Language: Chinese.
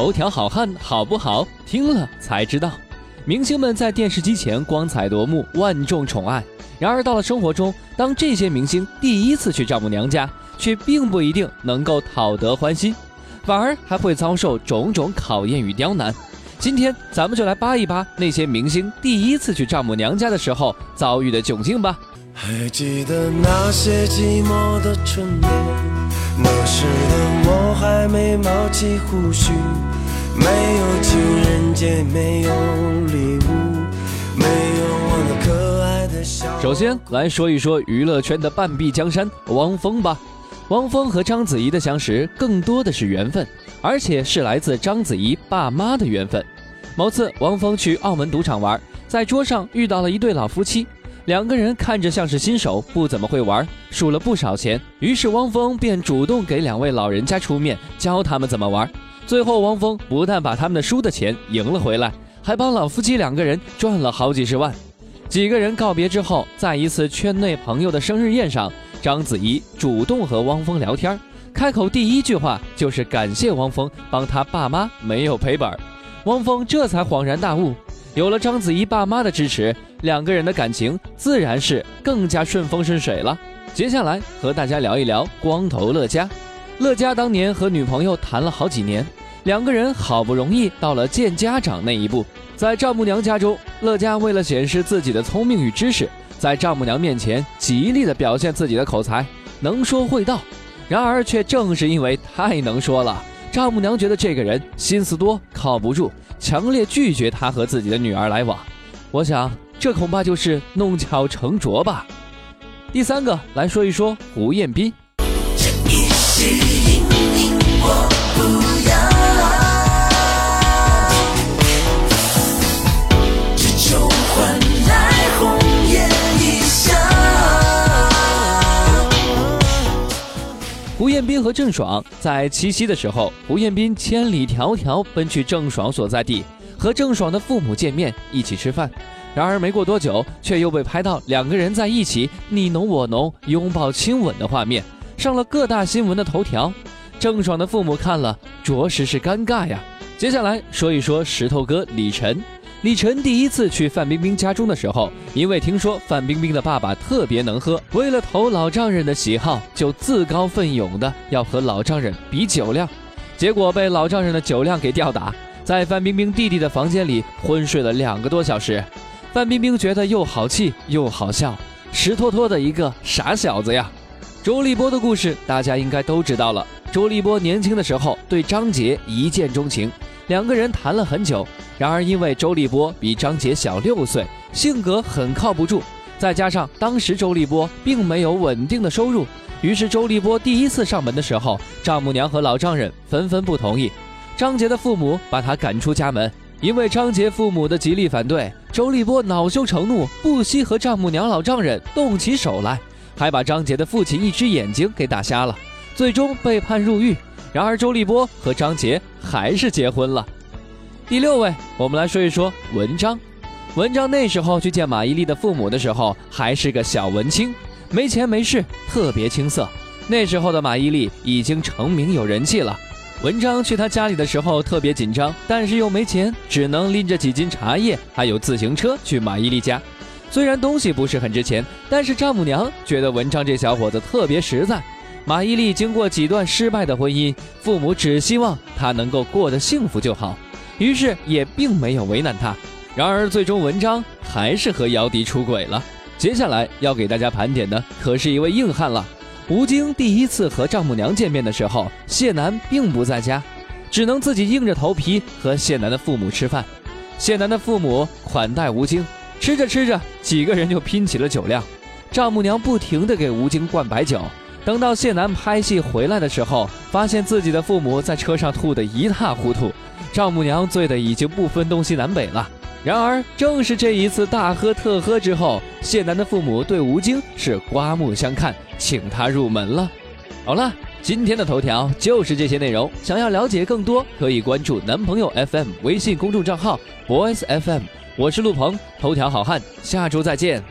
头条好汉好不好？听了才知道。明星们在电视机前光彩夺目，万众宠爱。然而到了生活中，当这些明星第一次去丈母娘家，却并不一定能够讨得欢心，反而还会遭受种种考验与刁难。今天咱们就来扒一扒那些明星第一次去丈母娘家的时候遭遇的窘境吧。还记得那些寂寞的春天，那时的我还没冒起胡须，没有情人节，没有礼物，没有我那可爱的小。首先来说一说娱乐圈的半壁江山汪峰吧。汪峰和章子怡的相识更多的是缘分，而且是来自章子怡爸妈的缘分。某次，汪峰去澳门赌场玩，在桌上遇到了一对老夫妻。两个人看着像是新手，不怎么会玩，输了不少钱。于是汪峰便主动给两位老人家出面，教他们怎么玩。最后，汪峰不但把他们的输的钱赢了回来，还帮老夫妻两个人赚了好几十万。几个人告别之后，在一次圈内朋友的生日宴上，章子怡主动和汪峰聊天，开口第一句话就是感谢汪峰帮他爸妈没有赔本。汪峰这才恍然大悟。有了章子怡爸妈的支持，两个人的感情自然是更加顺风顺水了。接下来和大家聊一聊光头乐嘉。乐嘉当年和女朋友谈了好几年，两个人好不容易到了见家长那一步。在丈母娘家中，乐嘉为了显示自己的聪明与知识，在丈母娘面前极力的表现自己的口才，能说会道。然而，却正是因为太能说了。丈母娘觉得这个人心思多，靠不住，强烈拒绝他和自己的女儿来往。我想，这恐怕就是弄巧成拙吧。第三个来说一说胡彦斌。胡彦斌和郑爽在七夕的时候，胡彦斌千里迢迢奔去郑爽所在地，和郑爽的父母见面，一起吃饭。然而没过多久，却又被拍到两个人在一起你侬我侬、拥抱亲吻的画面，上了各大新闻的头条。郑爽的父母看了，着实是尴尬呀。接下来说一说石头哥李晨。李晨第一次去范冰冰家中的时候，因为听说范冰冰的爸爸特别能喝，为了投老丈人的喜好，就自告奋勇的要和老丈人比酒量，结果被老丈人的酒量给吊打，在范冰冰弟弟的房间里昏睡了两个多小时。范冰冰觉得又好气又好笑，实脱脱的一个傻小子呀。周立波的故事大家应该都知道了，周立波年轻的时候对张杰一见钟情，两个人谈了很久。然而，因为周立波比张杰小六岁，性格很靠不住，再加上当时周立波并没有稳定的收入，于是周立波第一次上门的时候，丈母娘和老丈人纷纷不同意，张杰的父母把他赶出家门。因为张杰父母的极力反对，周立波恼羞成怒，不惜和丈母娘、老丈人动起手来，还把张杰的父亲一只眼睛给打瞎了，最终被判入狱。然而，周立波和张杰还是结婚了。第六位，我们来说一说文章。文章那时候去见马伊琍的父母的时候，还是个小文青，没钱没势，特别青涩。那时候的马伊琍已经成名有人气了。文章去他家里的时候特别紧张，但是又没钱，只能拎着几斤茶叶还有自行车去马伊琍家。虽然东西不是很值钱，但是丈母娘觉得文章这小伙子特别实在。马伊琍经过几段失败的婚姻，父母只希望她能够过得幸福就好。于是也并没有为难她，然而最终文章还是和姚笛出轨了。接下来要给大家盘点的可是一位硬汉了。吴京第一次和丈母娘见面的时候，谢楠并不在家，只能自己硬着头皮和谢楠的父母吃饭。谢楠的父母款待吴京，吃着吃着，几个人就拼起了酒量。丈母娘不停地给吴京灌白酒。等到谢楠拍戏回来的时候，发现自己的父母在车上吐得一塌糊涂。丈母娘醉得已经不分东西南北了。然而，正是这一次大喝特喝之后，谢楠的父母对吴京是刮目相看，请他入门了。好了，今天的头条就是这些内容。想要了解更多，可以关注男朋友 FM 微信公众账号 Boys FM。我是陆鹏，头条好汉，下周再见。